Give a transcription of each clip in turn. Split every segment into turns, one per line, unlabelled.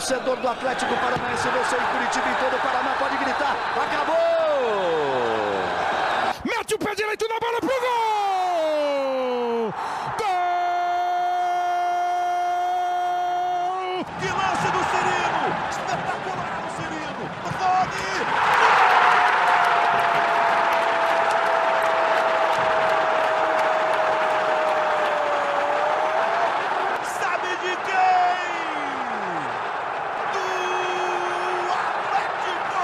torcedor do Atlético Paranaense, você em Curitiba e todo o Paraná pode gritar: acabou!
Mete o pé direito na bola pro gol! Gol!
Que lance do Cirino! Espetacular o Cirino! Rony! Sabe de quem? Do Atlético!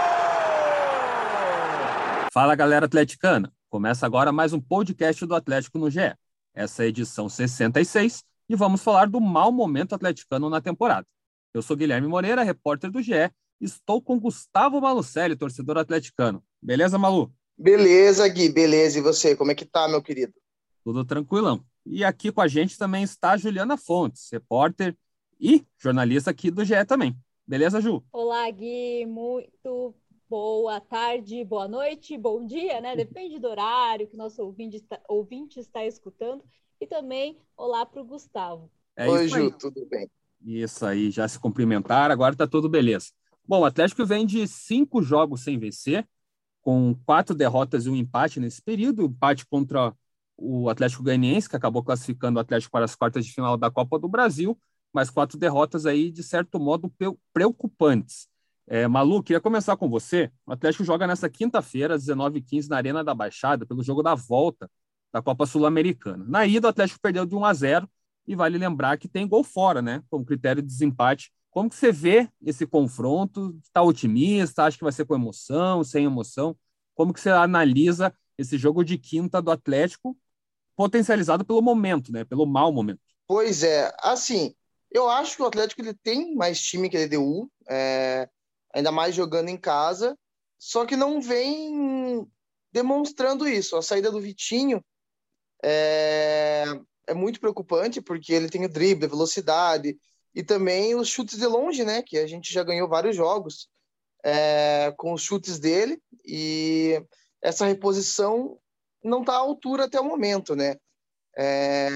Fala galera atleticana! Começa agora mais um podcast do Atlético no GE. Essa é a edição 66 e vamos falar do mau momento atleticano na temporada. Eu sou Guilherme Moreira, repórter do GE, e estou com Gustavo Malucelli, torcedor atleticano. Beleza, Malu?
Beleza, Gui, beleza. E você, como é que tá, meu querido?
Tudo tranquilão. E aqui com a gente também está a Juliana Fontes, repórter e jornalista aqui do GE também. Beleza, Ju?
Olá, Gui, muito boa tarde, boa noite, bom dia, né? Depende do horário que nosso ouvinte está, ouvinte está escutando. E também olá para o Gustavo.
É
Oi,
isso aí.
Ju, tudo bem?
Isso aí, já se cumprimentaram, agora tá tudo beleza. Bom, o Atlético vem de cinco jogos sem vencer, com quatro derrotas e um empate nesse período, empate contra o Atlético Goianiense, que acabou classificando o Atlético para as quartas de final da Copa do Brasil, mas quatro derrotas aí, de certo modo, pre- preocupantes. É, Malu, queria começar com você. O Atlético joga nessa quinta-feira, às 19h15, na Arena da Baixada, pelo jogo da volta da Copa Sul-Americana. Na ida, o Atlético perdeu de 1 a 0 e vale lembrar que tem gol fora, né? Como critério de desempate. Como que você vê esse confronto? Está otimista? Acha que vai ser com emoção, sem emoção? Como que você analisa esse jogo de quinta do Atlético, potencializado pelo momento, né? Pelo mau momento?
Pois é, assim, eu acho que o Atlético ele tem mais time que a LDU, é, ainda mais jogando em casa, só que não vem demonstrando isso. A saída do Vitinho é, é muito preocupante, porque ele tem o drible, a velocidade, e também os chutes de longe, né? Que a gente já ganhou vários jogos é, com os chutes dele, e essa reposição não está à altura até o momento, né? É,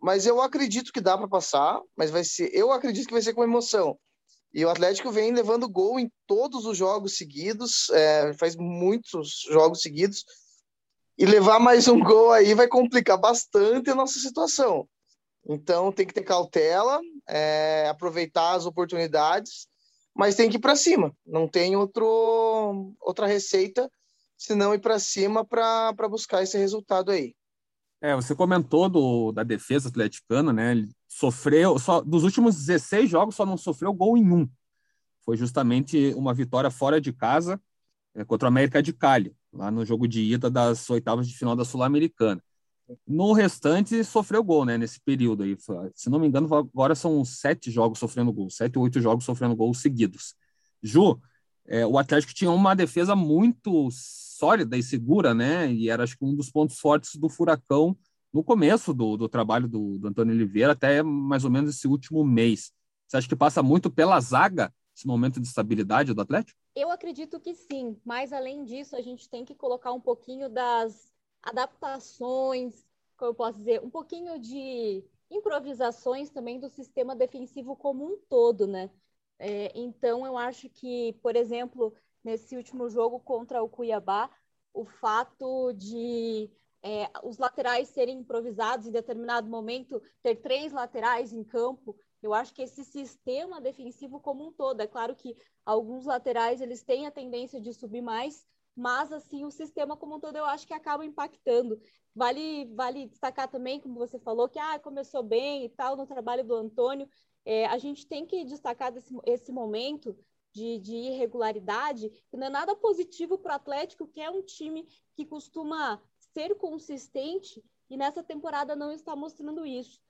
mas eu acredito que dá para passar, mas vai ser, eu acredito que vai ser com emoção. E o Atlético vem levando gol em todos os jogos seguidos, é, faz muitos jogos seguidos, e levar mais um gol aí vai complicar bastante a nossa situação. Então tem que ter cautela, é, aproveitar as oportunidades, mas tem que ir para cima. Não tem outro, outra receita senão ir para cima para buscar esse resultado aí.
É, você comentou do, da defesa atleticana, né? Sofreu, só, dos últimos 16 jogos, só não sofreu gol em um. Foi justamente uma vitória fora de casa é, contra o América de Cali, lá no jogo de ida das oitavas de final da Sul-Americana. No restante, sofreu gol, né? Nesse período aí. Se não me engano, agora são sete jogos sofrendo gol, sete ou oito jogos sofrendo gols seguidos. Ju, é, o Atlético tinha uma defesa muito sólida e segura, né? E era, acho que, um dos pontos fortes do Furacão no começo do, do trabalho do, do Antônio Oliveira, até mais ou menos esse último mês. Você acha que passa muito pela zaga esse momento de estabilidade do Atlético?
Eu acredito que sim, mas além disso, a gente tem que colocar um pouquinho das adaptações, como eu posso dizer, um pouquinho de improvisações também do sistema defensivo como um todo, né? É, então, eu acho que, por exemplo, nesse último jogo contra o Cuiabá, o fato de é, os laterais serem improvisados em determinado momento, ter três laterais em campo, eu acho que esse sistema defensivo como um todo, é claro que alguns laterais eles têm a tendência de subir mais, mas assim o sistema como um todo eu acho que acaba impactando. Vale vale destacar também, como você falou, que ah, começou bem e tal no trabalho do Antônio. É, a gente tem que destacar desse, esse momento de, de irregularidade, que não é nada positivo para o Atlético, que é um time que costuma ser consistente e nessa temporada não está mostrando isso.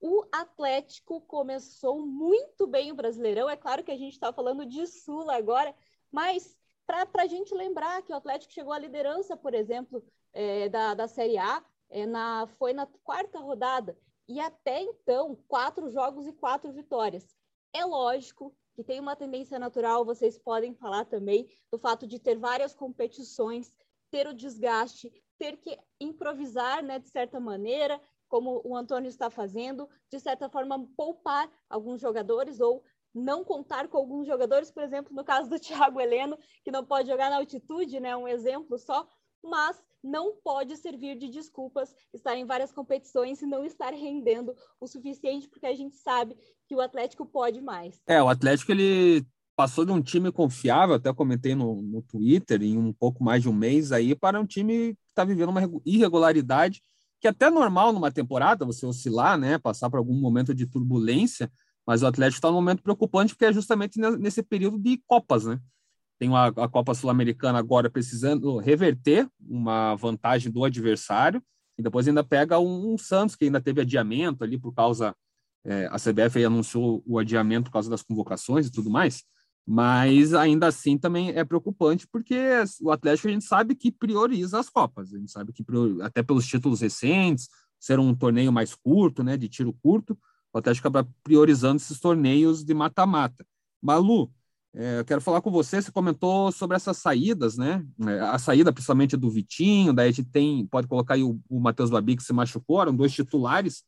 O Atlético começou muito bem o Brasileirão. É claro que a gente está falando de Sula agora, mas para a gente lembrar que o Atlético chegou à liderança, por exemplo, é, da, da Série A, é, na, foi na quarta rodada. E até então, quatro jogos e quatro vitórias. É lógico que tem uma tendência natural, vocês podem falar também, do fato de ter várias competições, ter o desgaste, ter que improvisar, né, de certa maneira, como o Antônio está fazendo, de certa forma poupar alguns jogadores ou não contar com alguns jogadores, por exemplo, no caso do Thiago Heleno, que não pode jogar na altitude, né? Um exemplo só, mas não pode servir de desculpas estar em várias competições e não estar rendendo o suficiente, porque a gente sabe que o Atlético pode mais.
É, o Atlético ele passou de um time confiável, até comentei no, no Twitter, em um pouco mais de um mês aí, para um time que está vivendo uma irregularidade que é até normal numa temporada, você oscilar, né, passar por algum momento de turbulência, mas o Atlético está num momento preocupante porque é justamente nesse período de Copas, né? Tem a, a Copa Sul-Americana agora precisando reverter uma vantagem do adversário, e depois ainda pega um, um Santos, que ainda teve adiamento ali por causa. É, a CBF anunciou o adiamento por causa das convocações e tudo mais, mas ainda assim também é preocupante, porque o Atlético a gente sabe que prioriza as Copas, a gente sabe que até pelos títulos recentes, ser um torneio mais curto, né, de tiro curto, o Atlético acaba priorizando esses torneios de mata-mata. Malu, é, eu quero falar com você, você comentou sobre essas saídas, né? É, a saída principalmente do Vitinho, daí a gente tem, pode colocar aí o, o Matheus Babi que se machucou, eram dois titulares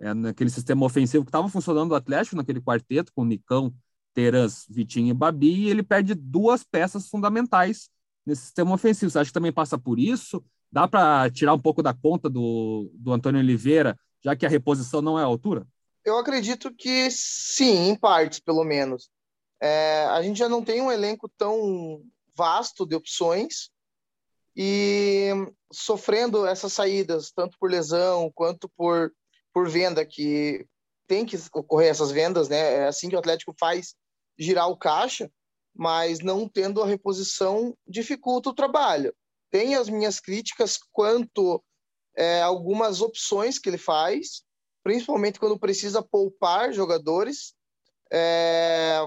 é, naquele sistema ofensivo que estava funcionando do Atlético, naquele quarteto, com Nicão, Terãs, Vitinho e Babi, e ele perde duas peças fundamentais nesse sistema ofensivo. Você acha que também passa por isso? Dá para tirar um pouco da conta do, do Antônio Oliveira, já que a reposição não é à altura?
Eu acredito que sim, em partes, pelo menos. É, a gente já não tem um elenco tão vasto de opções e sofrendo essas saídas, tanto por lesão quanto por, por venda, que tem que ocorrer essas vendas, né? É assim que o Atlético faz girar o caixa, mas não tendo a reposição dificulta o trabalho. Tem as minhas críticas quanto é, algumas opções que ele faz, principalmente quando precisa poupar jogadores. É,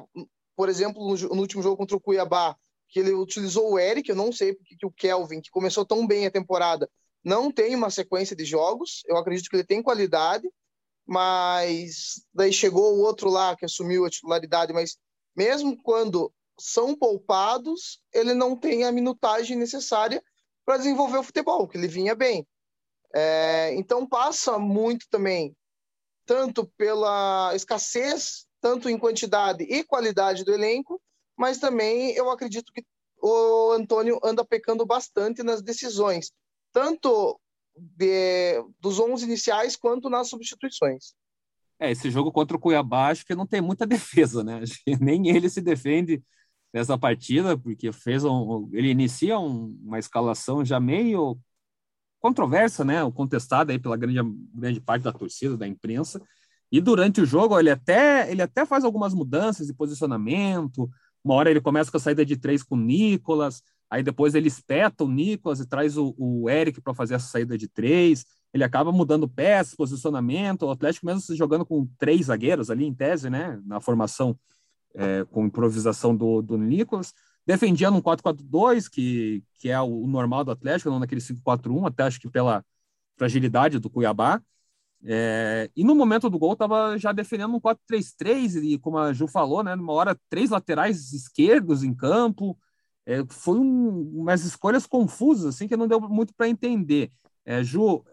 por exemplo, no, último jogo contra o Cuiabá, que ele utilizou o Eric, eu não sei porque que o Kelvin, que começou tão bem a temporada, não tem uma sequência de jogos. Eu acredito que ele tem qualidade, mas daí chegou o outro lá que assumiu a titularidade, mas mesmo quando são poupados, ele não tem a minutagem necessária para desenvolver o futebol, que ele vinha bem. É, então passa muito também tanto pela escassez, tanto em quantidade e qualidade do elenco, mas também eu acredito que o Antônio anda pecando bastante nas decisões, tanto de, dos 11 iniciais quanto nas substituições.
É, esse jogo contra o Cuiabá acho que não tem muita defesa, né? Nem ele se defende nessa partida, porque fez um, ele inicia um, uma escalação já meio controversa, né, contestada aí pela grande, grande parte da torcida, da imprensa. E durante o jogo ele até ele até faz algumas mudanças de posicionamento. Uma hora ele começa com a saída de três com o Nicolas, aí depois ele espeta o Nicolas e traz o, o Eric para fazer essa saída de três. Ele acaba mudando peças, posicionamento. O Atlético mesmo jogando com três zagueiros ali em tese, né, na formação é, com improvisação do, do Nicolas defendia num 4-4-2, que, que é o normal do Atlético, não naquele 5-4-1, até acho que pela fragilidade do Cuiabá. É, e no momento do gol estava já defendendo um 4-3-3, e como a Ju falou, né, numa hora, três laterais esquerdos em campo. É, foi um, umas escolhas confusas, assim, que não deu muito para entender. É, Ju,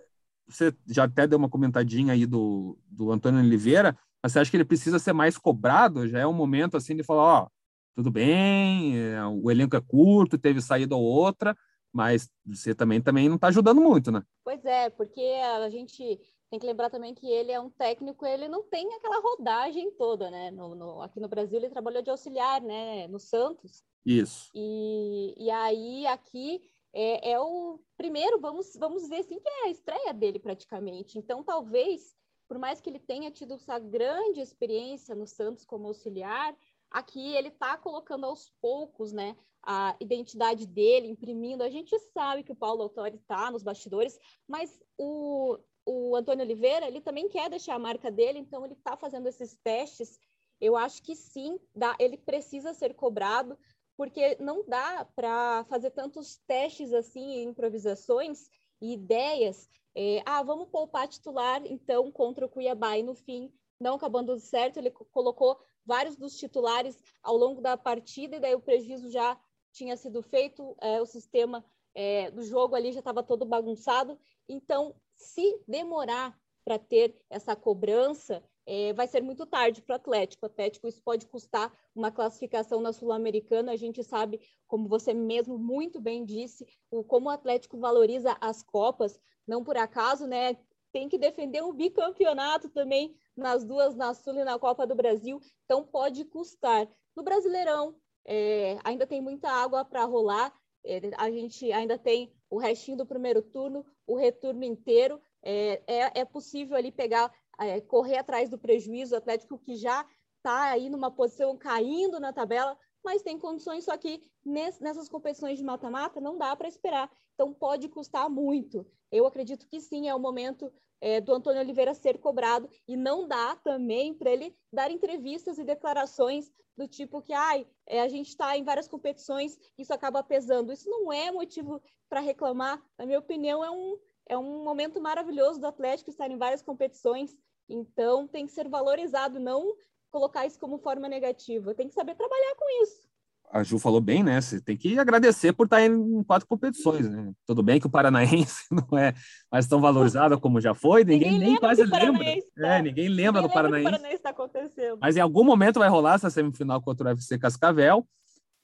você já até deu uma comentadinha aí do, do Antônio Oliveira, mas você acha que ele precisa ser mais cobrado? Já é um momento, assim, de falar, ó, tudo bem, é, o elenco é curto, teve saída ou outra, mas você também, também não está ajudando muito, né?
Pois é, porque a gente tem que lembrar também que ele é um técnico, ele não tem aquela rodagem toda, né? No, no, aqui no Brasil ele trabalhou de auxiliar, né? No Santos.
Isso.
E, e aí aqui é, é, o primeiro, vamos, vamos dizer assim, que é a estreia dele praticamente. Então talvez, por mais que ele tenha tido essa grande experiência no Santos como auxiliar, Aqui ele está colocando aos poucos, né, a identidade dele, imprimindo. A gente sabe que o Paulo Autori está nos bastidores, mas o, o Antônio Oliveira, ele também quer deixar a marca dele, então ele está fazendo esses testes. Eu acho que sim, dá, ele precisa ser cobrado, porque não dá para fazer tantos testes assim, improvisações e ideias. É, ah, vamos poupar titular, então, contra o Cuiabá. E no fim, não acabando certo, ele colocou vários dos titulares ao longo da partida, e daí o prejuízo já tinha sido feito, é, o sistema é, do jogo ali já estava todo bagunçado. Então, se demorar para ter essa cobrança, é, vai ser muito tarde para o Atlético. O Atlético isso pode custar uma classificação na Sul-Americana. A gente sabe, como você mesmo muito bem disse, o, como o Atlético valoriza as Copas. Não por acaso, né? Tem que defender um bicampeonato também nas duas, na Sul e na Copa do Brasil. Então pode custar. No Brasileirão, é, ainda tem muita água para rolar. É, a gente ainda tem o restinho do primeiro turno, o retorno inteiro. É, é, é possível ali pegar é, correr atrás do prejuízo, o Atlético que já está aí numa posição caindo na tabela, mas tem condições, só que nessas competições de mata-mata não dá para esperar, então pode custar muito. Eu acredito que sim, é o momento é, do Antônio Oliveira ser cobrado e não dá também para ele dar entrevistas e declarações do tipo que ai, é, a gente está em várias competições, isso acaba pesando. Isso não é motivo para reclamar, na minha opinião, é um, é um momento maravilhoso do Atlético estar em várias competições, então tem que ser valorizado, não colocar isso como forma negativa. Tem que saber trabalhar com isso.
A Ju falou bem, né? Você tem que agradecer por estar em quatro competições, né? Tudo bem que o Paranaense não é mais tão valorizado como já foi, ninguém, ninguém nem quase lembra. Tá... É, ninguém lembra ninguém do Paranaense. Lembra Paranaense tá acontecendo. Mas em algum momento vai rolar essa semifinal contra o UFC Cascavel.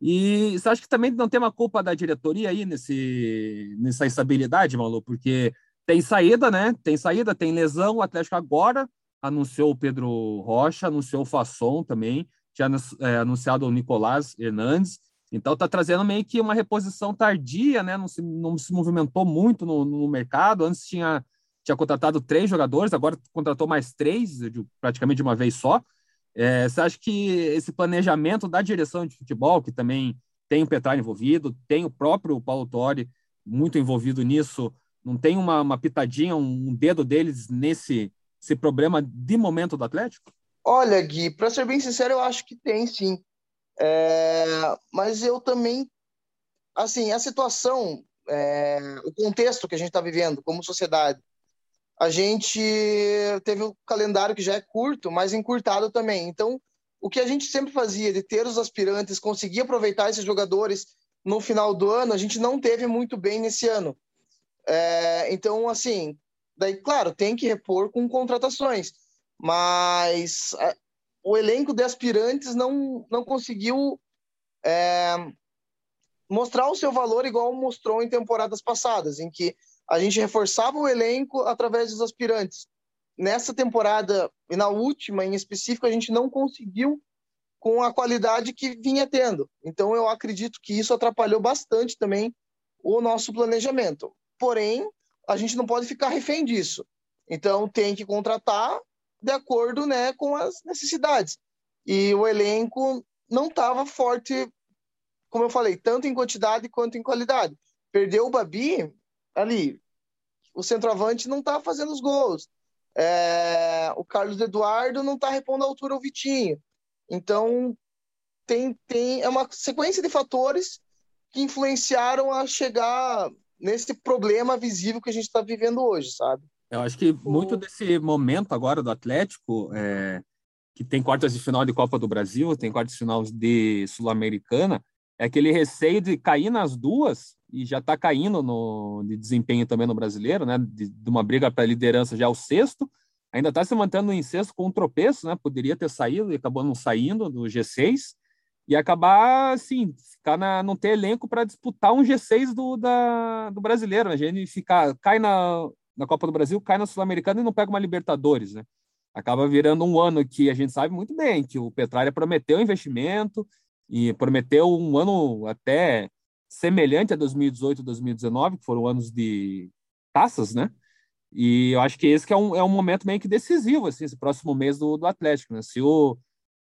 E você acha que também não tem uma culpa da diretoria aí nesse, nessa instabilidade, Malu? Porque tem saída, né? Tem saída, tem lesão. O Atlético agora anunciou o Pedro Rocha, anunciou o Fasson também, tinha é, anunciado o Nicolás Hernandes. Então está trazendo meio que uma reposição tardia, né? Não se, não se movimentou muito no, no mercado. Antes tinha, tinha contratado três jogadores, agora contratou mais três, praticamente de uma vez só. É, você acha que esse planejamento da direção de futebol, que também tem o Petralha envolvido, tem o próprio Paulo Torre muito envolvido nisso, não tem uma, uma pitadinha, um dedo deles nesse esse problema de momento do Atlético?
Olha, Gui, para ser bem sincero, eu acho que tem sim. É, mas eu também, assim, a situação, é, o contexto que a gente está vivendo como sociedade, a gente teve um calendário que já é curto, mas encurtado também. Então, o que a gente sempre fazia de ter os aspirantes, conseguir aproveitar esses jogadores no final do ano, a gente não teve muito bem nesse ano. É, então, assim, daí, claro, tem que repor com contratações, mas é, o elenco de aspirantes não, não conseguiu é, mostrar o seu valor igual mostrou em temporadas passadas, em que a gente reforçava o elenco através dos aspirantes. Nessa temporada e na última em específico, a gente não conseguiu com a qualidade que vinha tendo. Então, eu acredito que isso atrapalhou bastante também o nosso planejamento. Porém, a gente não pode ficar refém disso. Então, tem que contratar de acordo né, com as necessidades. E o elenco não estava forte, como eu falei, tanto em quantidade quanto em qualidade. Perdeu o Babi ali, o centroavante não está fazendo os gols. É, o Carlos Eduardo não está repondo a altura ao Vitinho. Então, tem, tem, é uma sequência de fatores que influenciaram a chegar nesse problema visível que a gente está vivendo hoje, sabe?
Eu acho que muito desse momento agora do Atlético, é, que tem quartas de final de Copa do Brasil, tem quartas de final de Sul-Americana, é aquele receio de cair nas duas e já está caindo no, de desempenho também no brasileiro, né? De, de uma briga para liderança já é o sexto, ainda está se mantendo em sexto com um tropeço, né? Poderia ter saído e acabou não saindo do G6 e acabar, assim, ficar na, não ter elenco para disputar um G6 do, da, do brasileiro. Né? A gente ficar, cai na, na Copa do Brasil, cai na Sul-Americana e não pega uma Libertadores, né? Acaba virando um ano que a gente sabe muito bem que o Petralha prometeu investimento e prometeu um ano até semelhante a 2018 2019, que foram anos de taças, né? E eu acho que esse que é um, é um momento meio que decisivo, assim, esse próximo mês do, do Atlético, né? Se o,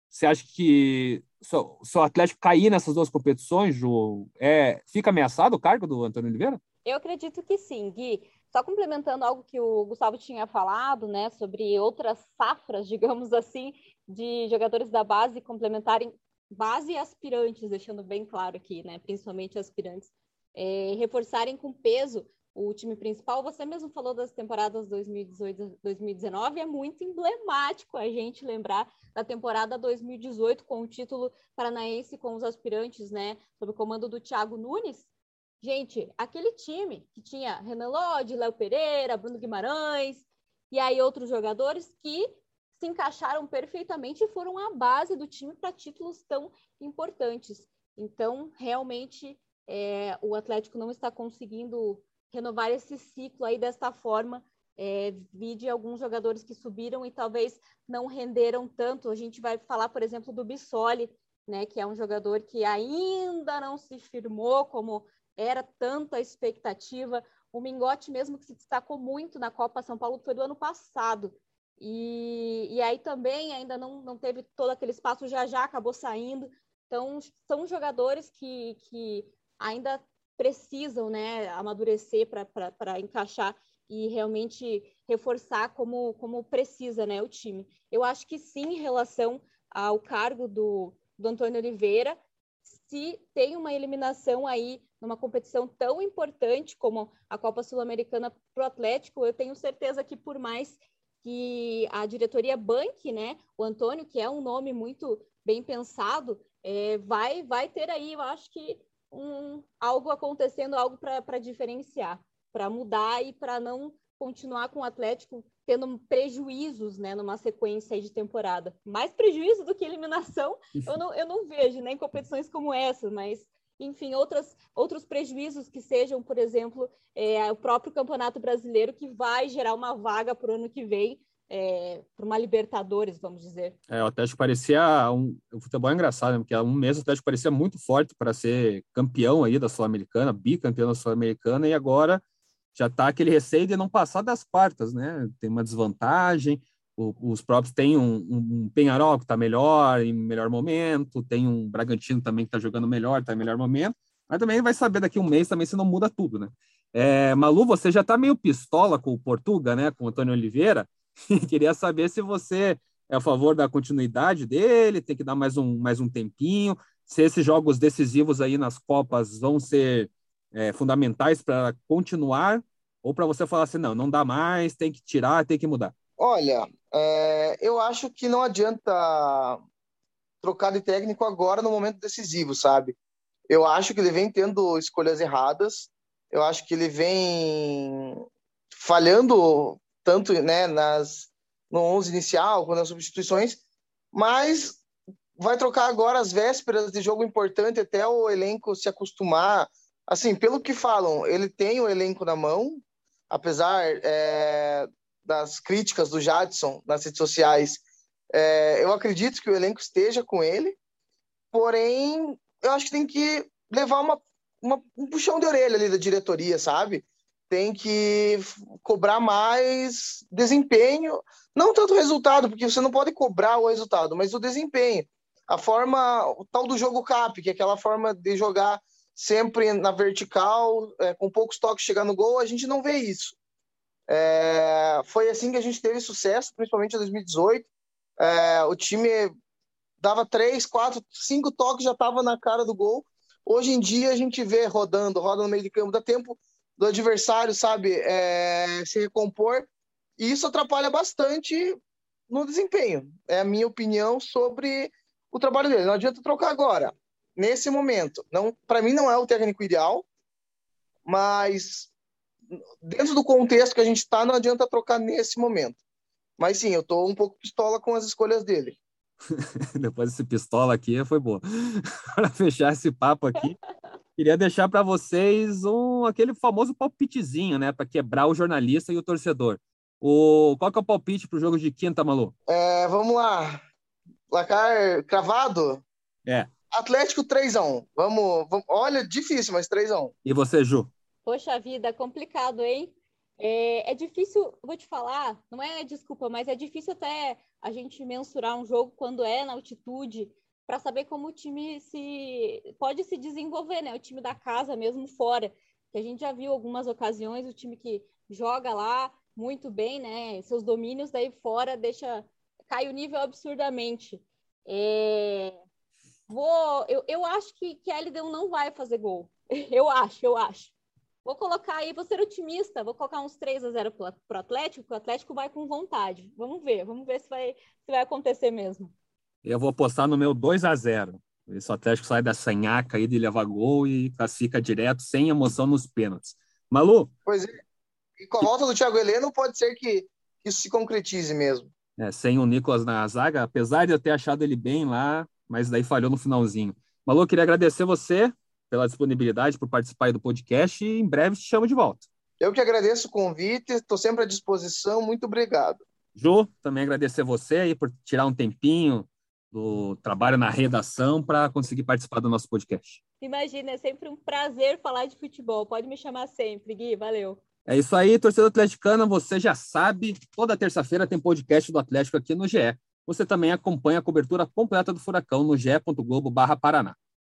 você acha que se o Atlético cair nessas duas competições, Ju, é, fica ameaçado o cargo do Antônio Oliveira?
Eu acredito que sim, Gui. Só complementando algo que o Gustavo tinha falado, né, sobre outras safras, digamos assim, de jogadores da base complementarem base aspirantes, deixando bem claro aqui, né, principalmente aspirantes, é, reforçarem com peso o time principal. Você mesmo falou das temporadas 2018-2019, é muito emblemático a gente lembrar da temporada 2018 com o título paranaense com os aspirantes, né, sob o comando do Thiago Nunes. Gente, aquele time que tinha Renan Lodge, Léo Pereira, Bruno Guimarães e aí outros jogadores que se encaixaram perfeitamente e foram a base do time para títulos tão importantes. Então, realmente, é, o Atlético não está conseguindo renovar esse ciclo aí desta forma. É, vi de alguns jogadores que subiram e talvez não renderam tanto. A gente vai falar, por exemplo, do Bissoli, né, que é um jogador que ainda não se firmou como era tanta expectativa. O Mingote mesmo que se destacou muito na Copa São Paulo foi do ano passado. E, e aí também ainda não, não teve todo aquele espaço, já já acabou saindo. Então, são jogadores que, que ainda precisam né, amadurecer para encaixar e realmente reforçar como, como precisa né, o time. Eu acho que sim, em relação ao cargo do, do Antônio Oliveira, se tem uma eliminação aí numa competição tão importante como a Copa Sul-Americana para o Atlético, eu tenho certeza que por mais que a diretoria banque, né, o Antônio, que é um nome muito bem pensado, é, vai, vai ter aí, eu acho que um, algo acontecendo, algo para diferenciar, para mudar e para não continuar com o Atlético tendo prejuízos né, numa sequência de temporada. Mais prejuízo do que eliminação, eu não, eu não vejo né, em competições como essa, mas enfim, outras, outros prejuízos que sejam, por exemplo, é, o próprio Campeonato Brasileiro, que vai gerar uma vaga para o ano que vem, é, para uma Libertadores, vamos dizer.
É, o Atlético parecia um, o futebol é engraçado, né? porque há um mês o Atlético parecia muito forte para ser campeão aí da Sul-Americana, bicampeão da Sul-Americana, e agora já está aquele receio de não passar das quartas, né? Tem uma desvantagem. Os próprios têm um, um, Penharol que está melhor, em melhor momento, tem um Bragantino também que está jogando melhor, está em melhor momento, mas também vai saber daqui um mês também se não muda tudo, né? É, Malu, você já está meio pistola com o Portuga, né? Com o Antônio Oliveira. Queria saber se você é a favor da continuidade dele, tem que dar mais um, mais um tempinho, se esses jogos decisivos aí nas Copas vão ser é, fundamentais para continuar, ou para você falar assim, não, não dá mais, tem que tirar, tem que mudar?
Olha, é, eu acho que não adianta trocar de técnico agora no momento decisivo, sabe? Eu acho que ele vem tendo escolhas erradas, eu acho que ele vem falhando tanto né, nas, no 11 inicial, quanto nas substituições, mas vai trocar agora as vésperas de jogo importante até o elenco se acostumar. Assim, pelo que falam, ele tem o elenco na mão, apesar é, das críticas do Jadson nas redes sociais, é, eu acredito que o elenco esteja com ele, porém, eu acho que tem que levar uma, uma um puxão de orelha ali da diretoria, sabe? tem que cobrar mais desempenho, não tanto resultado, porque você não pode cobrar o resultado, mas o desempenho. A forma, o tal do jogo cap, que é aquela forma de jogar sempre na vertical, é, com poucos toques chegar no gol, a gente não vê isso. É, foi assim que a gente teve sucesso, principalmente em 2018. É, o time dava três, quatro, cinco toques, já estava na cara do gol. Hoje em dia a gente vê rodando, roda no meio de campo, dá tempo do adversário, sabe, é, se recompor. E isso atrapalha bastante no desempenho. É a minha opinião sobre o trabalho dele. Não adianta trocar agora, nesse momento. Não, para mim não é o técnico ideal, mas dentro do contexto que a gente está, não adianta trocar nesse momento. Mas sim, eu estou um pouco pistola com as escolhas dele.
Depois desse pistola aqui foi bom. para fechar esse papo aqui, Queria deixar para vocês um aquele famoso palpitezinho, né, para quebrar o jornalista e o torcedor. O qual que é o palpite para o jogo de quinta, Malu?
É, vamos lá. Placar cravado?
É.
Atlético 3 x 1. Vamos, vamos, olha, difícil, mas 3 x 1.
E você, Ju?
Poxa vida, complicado, hein? É, é, difícil, vou te falar, não é desculpa, mas é difícil até a gente mensurar um jogo quando é na altitude para saber como o time se pode se desenvolver, né? O time da casa mesmo fora, que a gente já viu algumas ocasiões o time que joga lá muito bem, né? Seus domínios daí fora deixa cai o nível absurdamente. É... Vou, eu, eu acho que, que a LDU não vai fazer gol. Eu acho, eu acho. Vou colocar aí, vou ser otimista, vou colocar uns 3 a 0 para o Atlético, o Atlético vai com vontade. Vamos ver, vamos ver se vai, se vai acontecer mesmo.
Eu vou apostar no meu 2 a 0 Esse Atlético sai da sanhaca aí de levar gol e classifica direto, sem emoção nos pênaltis. Malu?
Pois é. E com a volta do Thiago Heleno, pode ser que isso se concretize mesmo.
é, sem o Nicolas na zaga, apesar de eu ter achado ele bem lá, mas daí falhou no finalzinho. Malu, queria agradecer você pela disponibilidade por participar do podcast e em breve te chamo de volta.
Eu que agradeço o convite, estou sempre à disposição, muito obrigado.
Ju, também agradecer você aí por tirar um tempinho do trabalho na redação para conseguir participar do nosso podcast.
Imagina, é sempre um prazer falar de futebol. Pode me chamar sempre, Gui. Valeu.
É isso aí, torcedor atleticano, você já sabe, toda terça-feira tem podcast do Atlético aqui no GE. Você também acompanha a cobertura completa do Furacão no ge.globo/paraná.